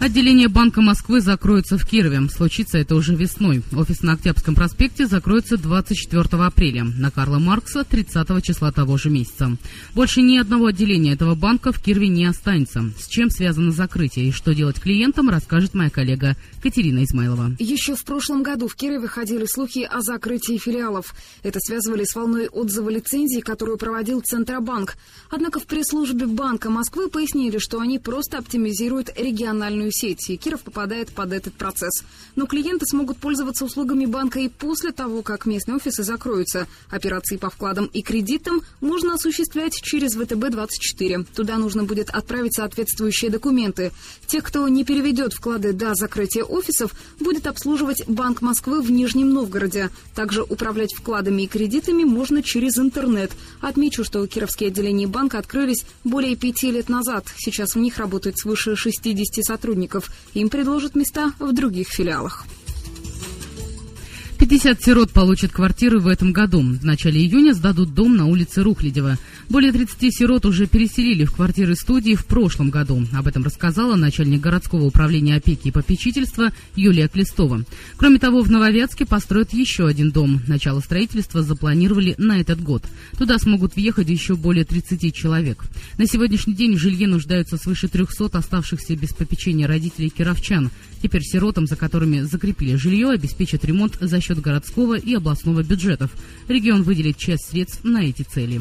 Отделение Банка Москвы закроется в Кирове. Случится это уже весной. Офис на Октябрьском проспекте закроется 24 апреля. На Карла Маркса 30 числа того же месяца. Больше ни одного отделения этого банка в Кирове не останется. С чем связано закрытие и что делать клиентам, расскажет моя коллега Катерина Измайлова. Еще в прошлом году в Кирове ходили слухи о закрытии филиалов. Это связывали с волной отзыва лицензий, которую проводил Центробанк. Однако в пресс-службе Банка Москвы пояснили, что они просто оптимизируют региональную социальную сеть, и Киров попадает под этот процесс. Но клиенты смогут пользоваться услугами банка и после того, как местные офисы закроются. Операции по вкладам и кредитам можно осуществлять через ВТБ-24. Туда нужно будет отправить соответствующие документы. Тех, кто не переведет вклады до закрытия офисов, будет обслуживать Банк Москвы в Нижнем Новгороде. Также управлять вкладами и кредитами можно через интернет. Отмечу, что кировские отделения банка открылись более пяти лет назад. Сейчас в них работает свыше 60 сотрудников сотрудников. Им предложат места в других филиалах. 50 сирот получат квартиры в этом году. В начале июня сдадут дом на улице Рухлядева. Более 30 сирот уже переселили в квартиры студии в прошлом году. Об этом рассказала начальник городского управления опеки и попечительства Юлия Клестова. Кроме того, в Нововятске построят еще один дом. Начало строительства запланировали на этот год. Туда смогут въехать еще более 30 человек. На сегодняшний день в жилье нуждаются свыше 300 оставшихся без попечения родителей кировчан. Теперь сиротам, за которыми закрепили жилье, обеспечат ремонт за счет городского и областного бюджетов. Регион выделит часть средств на эти цели.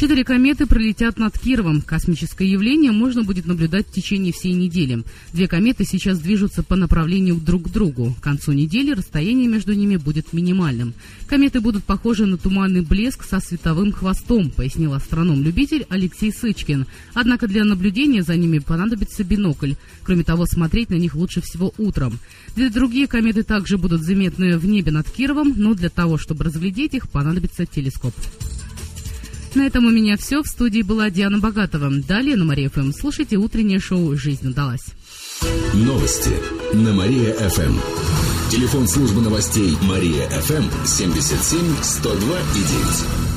Четыре кометы пролетят над Кировом. Космическое явление можно будет наблюдать в течение всей недели. Две кометы сейчас движутся по направлению друг к другу. К концу недели расстояние между ними будет минимальным. Кометы будут похожи на туманный блеск со световым хвостом, пояснил астроном-любитель Алексей Сычкин. Однако для наблюдения за ними понадобится бинокль. Кроме того, смотреть на них лучше всего утром. Две другие кометы также будут заметны в небе над Кировом, но для того, чтобы разглядеть их, понадобится телескоп. На этом у меня все. В студии была Диана Богатова. Далее на Мария ФМ слушайте утреннее шоу «Жизнь удалась». Новости на Мария ФМ. Телефон службы новостей Мария ФМ 77 102 и 9.